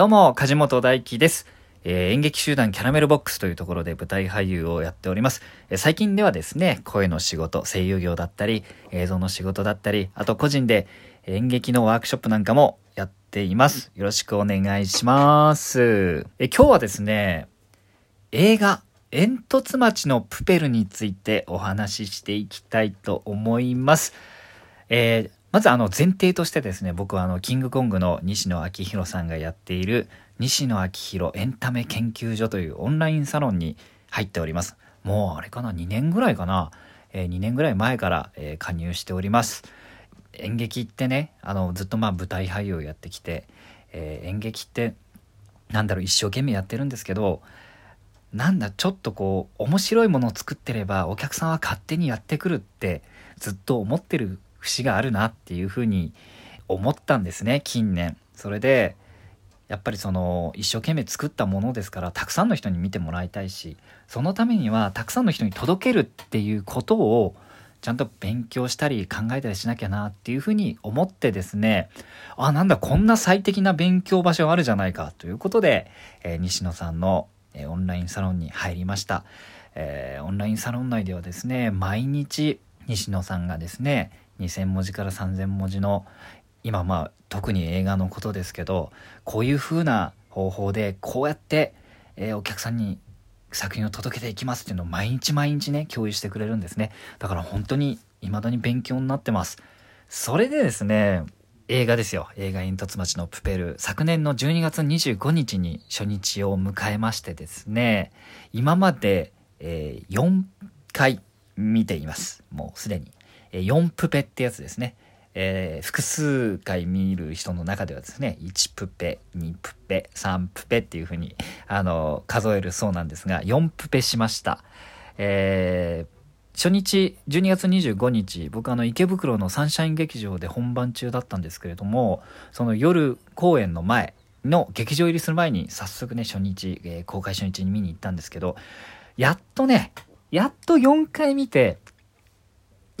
どうも、梶本大輝です。えー、演劇集団キャラメルボックスというところで舞台俳優をやっております。えー、最近ではですね、声の仕事、声優業だったり、映像の仕事だったり、あと個人で演劇のワークショップなんかもやっています。よろしくお願いします。えー、今日はですね、映画、煙突町のプペルについてお話ししていきたいと思います。えー、まずあの前提としてですね、僕はあのキングコングの西野昭弘さんがやっている西野昭弘エンタメ研究所というオンラインサロンに入っております。もうあれかな、2年ぐらいかな、えー、2年ぐらい前から、えー、加入しております。演劇ってね、あのずっとまあ舞台俳優をやってきて、えー、演劇ってなんだろう一生懸命やってるんですけど、なんだちょっとこう面白いものを作ってればお客さんは勝手にやってくるってずっと思ってる節があるなっていうふうに思ったんですね近年。それでやっぱりその一生懸命作ったものですからたくさんの人に見てもらいたいしそのためにはたくさんの人に届けるっていうことをちゃんと勉強したり考えたりしなきゃなっていうふうに思ってですねあなんだこんな最適な勉強場所あるじゃないかということで、えー、西野さんの、えー、オンラインサロンに入りました、えー、オンラインサロン内ではですね毎日西野さんがですね2,000文字から3,000文字の今まあ特に映画のことですけどこういう風な方法でこうやって、えー、お客さんに作品を届けていきますっていうのを毎日毎日ね共有してくれるんですね。だから本当に未だに勉強になってます。それでですね映画ですよ。映画煙突町のプペル。昨年の12月25日に初日を迎えましてですね今まで、えー、4回見ています。もうすでに。4プペってやつですね。えー、複数回見る人の中ではですね、1プペ、2プペ、3プペっていう風に、あの、数えるそうなんですが、4プペしました。えー、初日、12月25日、僕あの、池袋のサンシャイン劇場で本番中だったんですけれども、その夜公演の前の劇場入りする前に、早速ね、初日、えー、公開初日に見に行ったんですけど、やっとね、やっと4回見て、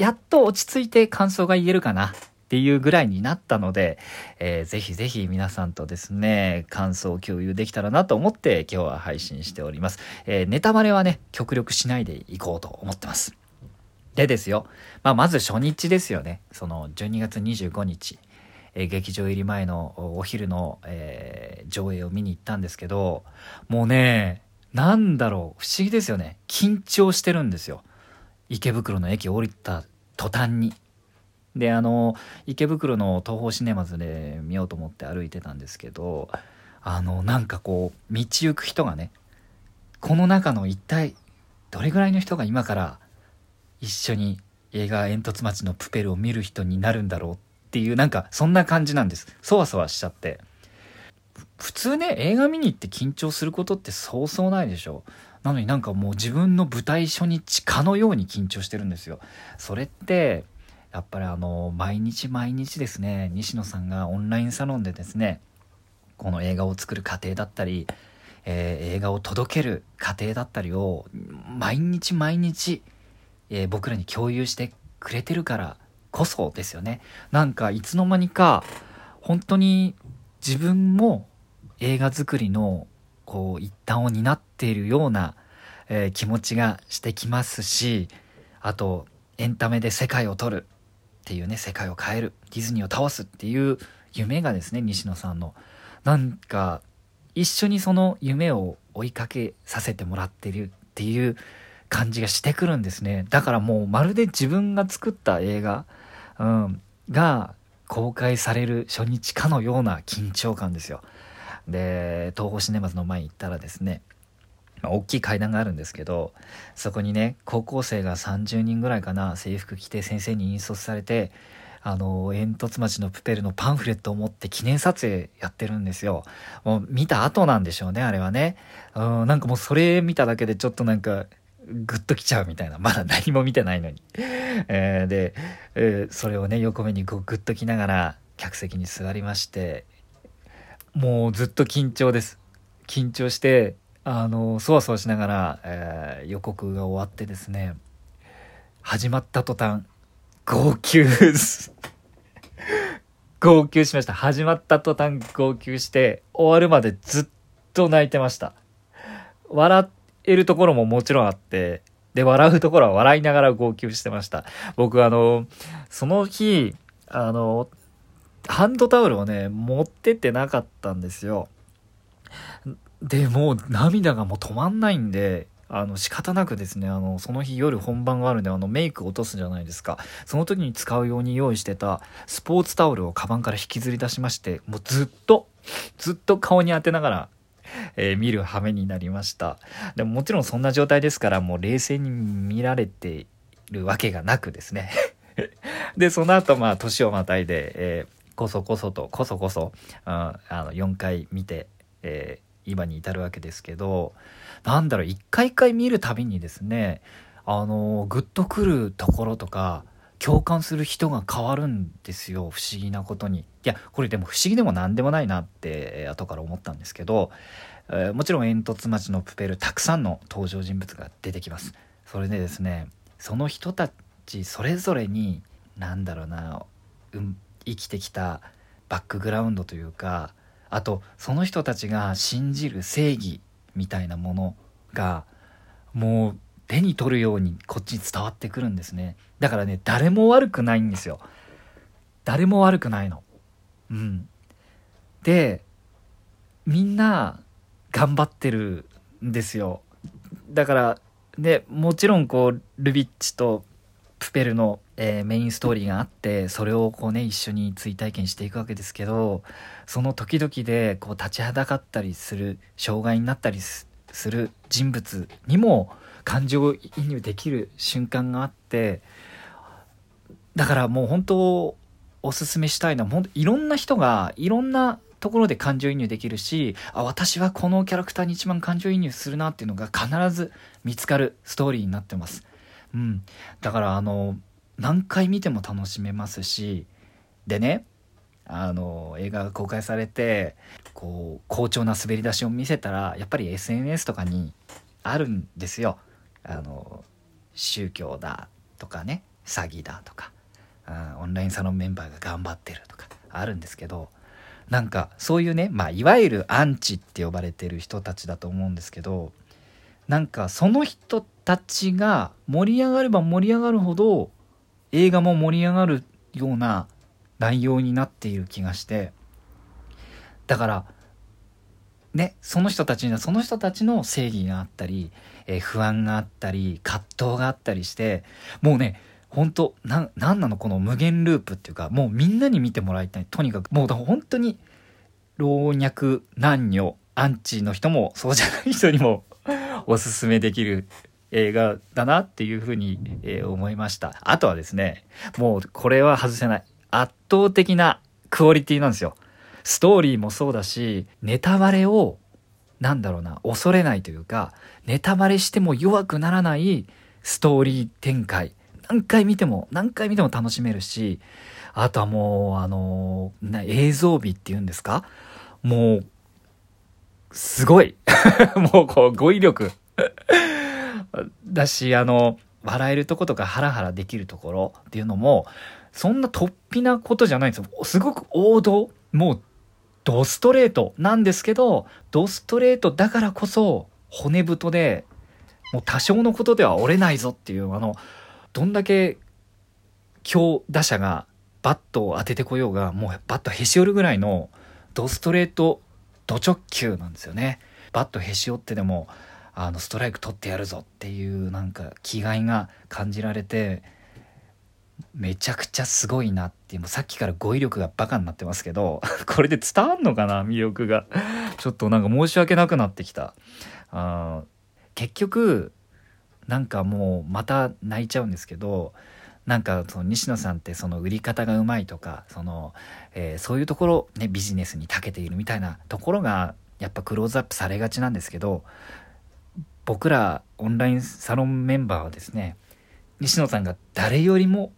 やっと落ち着いて感想が言えるかなっていうぐらいになったので、えー、ぜひぜひ皆さんとですね、感想を共有できたらなと思って今日は配信しております。えー、ネタバレはね、極力しないでいこうと思ってます。でですよ、まあ、まず初日ですよね。その12月25日、えー、劇場入り前のお昼の、えー、上映を見に行ったんですけど、もうね、なんだろう、不思議ですよね。緊張してるんですよ。池袋の駅降りた途端に。であの池袋の東宝シネマズで見ようと思って歩いてたんですけどあのなんかこう道行く人がねこの中の一体どれぐらいの人が今から一緒に映画「煙突町のプペル」を見る人になるんだろうっていうなんかそんな感じなんです。そわそわしちゃって。普通ね映画見に行って緊張することってそうそうないでしょ。なのになんかもう自分の舞台初日かのように緊張してるんですよ。それって、やっぱりあの、毎日毎日ですね、西野さんがオンラインサロンでですね、この映画を作る過程だったり、えー、映画を届ける過程だったりを、毎日毎日、えー、僕らに共有してくれてるからこそですよね。なんかいつの間にか、本当に自分も映画作りのこう一端を担っているような、えー、気持ちがしてきますしあとエンタメで世界を取るっていうね世界を変えるディズニーを倒すっていう夢がですね西野さんの。なんか一緒にその夢を追いかけさせてもらってるっていう感じがしてくるんですね。だからもうまるで自分が作った映画、うん、が公開される初日かのような緊張感ですよ。で東宝シネマズの前に行ったらですねまあ、大きい階段があるんですけどそこにね高校生が30人ぐらいかな制服着て先生に引率されてあの煙突町のプペルのパンフレットを持って記念撮影やってるんですよ。もう見た後なんでしょうねあれはね。うんなんかもうそれ見ただけでちょっとなんかグッときちゃうみたいな。まだ何も見てないのに、えー、で、えー、それをね横目にこうグッときながら客席に座りましてもうずっと緊張です。緊張して、あの、そわそわしながら、えー、予告が終わってですね、始まった途端、号泣 号泣しました。始まった途端号泣して、終わるまでずっと泣いてました。笑えるところももちろんあって、で、笑うところは笑いながら号泣してました。僕あの、その日、あの、ハンドタオルをね、持ってってなかったんですよ。で、もう涙がもう止まんないんで、あの、仕方なくですね、あの、その日夜本番があるんで、あの、メイク落とすじゃないですか。その時に使うように用意してたスポーツタオルをカバンから引きずり出しまして、もうずっと、ずっと顔に当てながら、えー、見る羽目になりました。でももちろんそんな状態ですから、もう冷静に見られているわけがなくですね。で、その後、まあ、年をまたいで、えー、こそこそと、こそこそ、ああの、4回見て、えー、今に至るわけですけど、なんだろう、一回一回見るたびにですね、あの、グッとくるところとか、共感する人が変わるんですよ不思議なことに。いやこれでも不思議でも何でもないなって後から思ったんですけど、えー、もちろん煙突町のプペルたくさんの登場人物が出てきます。それでですねその人たちそれぞれに何だろうな、うん、生きてきたバックグラウンドというかあとその人たちが信じる正義みたいなものがもう手に取るようにこっちに伝わってくるんですね。だからね誰も悪くないんですよ。誰も悪くないの。うん。でみんな頑張ってるんですよ。だからでもちろんこうルビッチとプペルの、えー、メインストーリーがあってそれをこうね一緒に追体験していくわけですけどその時々でこう立ちはだかったりする障害になったりする人物にも感情移入できる瞬間があってだからもう本当おすすめしたいのは本当いろんな人がいろんなところで感情移入できるしあ私はこのキャラクターに一番感情移入するなっていうのが必ず見つかるストーリーになってます。うん、だからあの何回見ても楽しめますしでねあの映画が公開されてこう好調な滑り出しを見せたらやっぱり SNS とかにあるんですよ。あの宗教だとかね詐欺だとか、うん、オンラインサロンメンバーが頑張ってるとかあるんですけどなんかそういうね、まあ、いわゆるアンチって呼ばれてる人たちだと思うんですけどなんかその人たちが盛り上がれば盛り上がるほど映画も盛り上がるような内容になっている気がしてだからねその人たちにはその人たちの正義があったりえー、不安があったり葛藤があったりしてもうね本当ななんなのこの無限ループっていうかもうみんなに見てもらいたい。とにかくもう本当に老若男女アンチの人もそうじゃない人にもおすすめできる映画だなっていうふうに、えー、思いましたあとはですねもうこれは外せない圧倒的なクオリティなんですよストーリーもそうだしネタバレをなんだろうな、恐れないというか、ネタバレしても弱くならないストーリー展開。何回見ても、何回見ても楽しめるし、あとはもう、あの、映像美っていうんですか？もう、すごい。もう、こう、語彙力。だし、あの、笑えるとことかハラハラできるところっていうのも、そんな突飛なことじゃないんですよ。すごく王道。もうドストレートなんですけど、ドストレートだからこそ骨太で、もう多少のことでは折れないぞっていう、あの、どんだけ強打者がバットを当ててこようが、もうバットへし折るぐらいのドストレートド直球なんですよね。バットへし折ってでも、あの、ストライク取ってやるぞっていうなんか気概が感じられて、めちゃくちゃすごいなって、もうさっきから語彙力がバカになってますけど、これで伝わんのかな魅力が。ちょっとなんか申し訳なくなってきた。あ結局、なんかもうまた泣いちゃうんですけど、なんかその西野さんってその売り方がうまいとか、その、えー、そういうところね、ビジネスに長けているみたいなところが、やっぱクローズアップされがちなんですけど、僕らオンラインサロンメンバーはですね、西野さんが誰よりも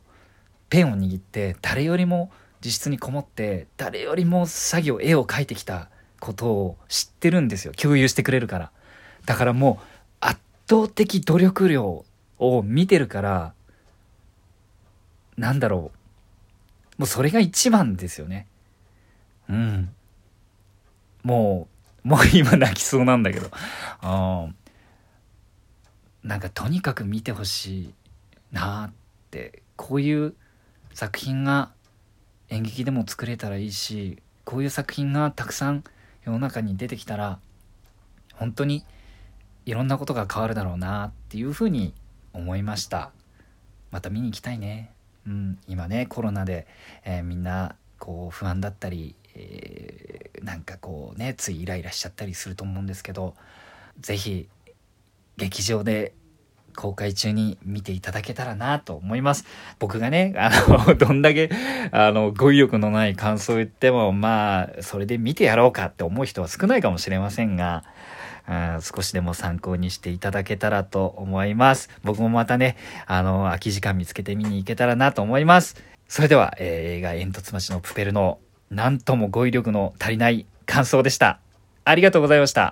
ペンを握って誰よりも自室にこもって誰よりも作業絵を描いてきたことを知ってるんですよ。共有してくれるから。だからもう圧倒的努力量を見てるからなんだろう。もうそれが一番ですよね。うん。もう、もう今泣きそうなんだけど。あなんかとにかく見てほしいなって、こういう作品が演劇でも作れたらいいし、こういう作品がたくさん世の中に出てきたら、本当にいろんなことが変わるだろうなっていうふうに思いました。また見に行きたいね。うん、今ね、コロナで、えーみんなこう不安だったり、えーなんかこうね、ついイライラしちゃったりすると思うんですけど、ぜひ劇場で公開中に見ていただけたらなと思います。僕がね、あの、どんだけ、あの、語彙力のない感想を言っても、まあ、それで見てやろうかって思う人は少ないかもしれませんが、あ少しでも参考にしていただけたらと思います。僕もまたね、あの、空き時間見つけて見に行けたらなと思います。それでは、えー映画煙突町のプペルの、なんとも語彙力の足りない感想でした。ありがとうございました。